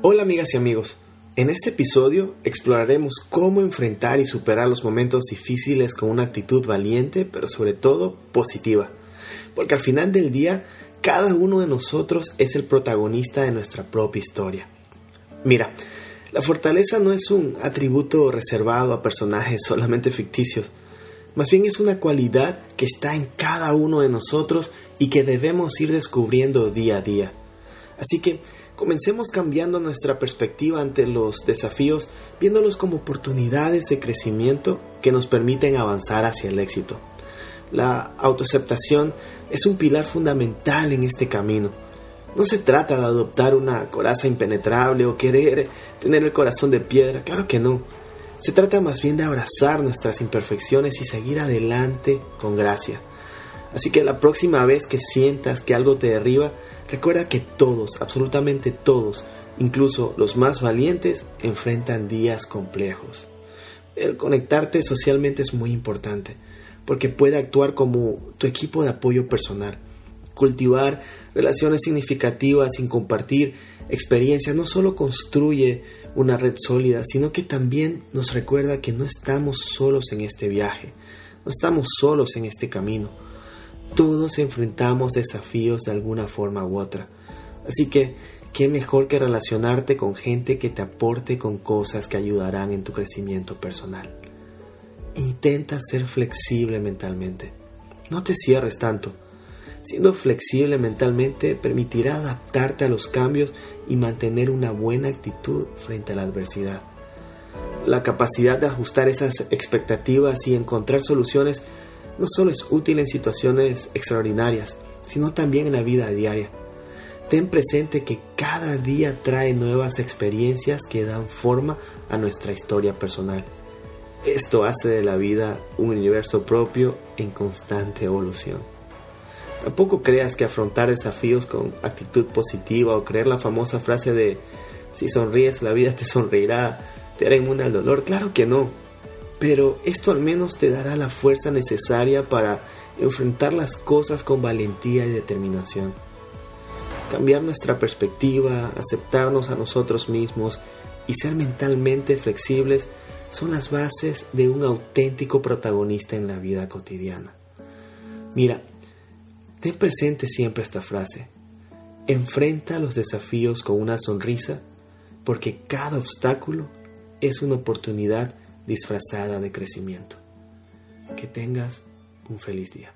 Hola amigas y amigos, en este episodio exploraremos cómo enfrentar y superar los momentos difíciles con una actitud valiente, pero sobre todo positiva. Porque al final del día, cada uno de nosotros es el protagonista de nuestra propia historia. Mira, la fortaleza no es un atributo reservado a personajes solamente ficticios, más bien es una cualidad que está en cada uno de nosotros y que debemos ir descubriendo día a día. Así que comencemos cambiando nuestra perspectiva ante los desafíos, viéndolos como oportunidades de crecimiento que nos permiten avanzar hacia el éxito. La autoaceptación es un pilar fundamental en este camino. No se trata de adoptar una coraza impenetrable o querer tener el corazón de piedra, claro que no. Se trata más bien de abrazar nuestras imperfecciones y seguir adelante con gracia. Así que la próxima vez que sientas que algo te derriba, recuerda que todos, absolutamente todos, incluso los más valientes, enfrentan días complejos. El conectarte socialmente es muy importante, porque puede actuar como tu equipo de apoyo personal. Cultivar relaciones significativas sin compartir experiencias no solo construye una red sólida, sino que también nos recuerda que no estamos solos en este viaje, no estamos solos en este camino todos enfrentamos desafíos de alguna forma u otra. Así que, ¿qué mejor que relacionarte con gente que te aporte con cosas que ayudarán en tu crecimiento personal? Intenta ser flexible mentalmente. No te cierres tanto. Siendo flexible mentalmente permitirá adaptarte a los cambios y mantener una buena actitud frente a la adversidad. La capacidad de ajustar esas expectativas y encontrar soluciones no solo es útil en situaciones extraordinarias, sino también en la vida diaria. Ten presente que cada día trae nuevas experiencias que dan forma a nuestra historia personal. Esto hace de la vida un universo propio en constante evolución. Tampoco creas que afrontar desafíos con actitud positiva o creer la famosa frase de si sonríes la vida te sonreirá, te hará inmune al dolor. Claro que no pero esto al menos te dará la fuerza necesaria para enfrentar las cosas con valentía y determinación. Cambiar nuestra perspectiva, aceptarnos a nosotros mismos y ser mentalmente flexibles son las bases de un auténtico protagonista en la vida cotidiana. Mira, ten presente siempre esta frase. Enfrenta los desafíos con una sonrisa porque cada obstáculo es una oportunidad disfrazada de crecimiento. Que tengas un feliz día.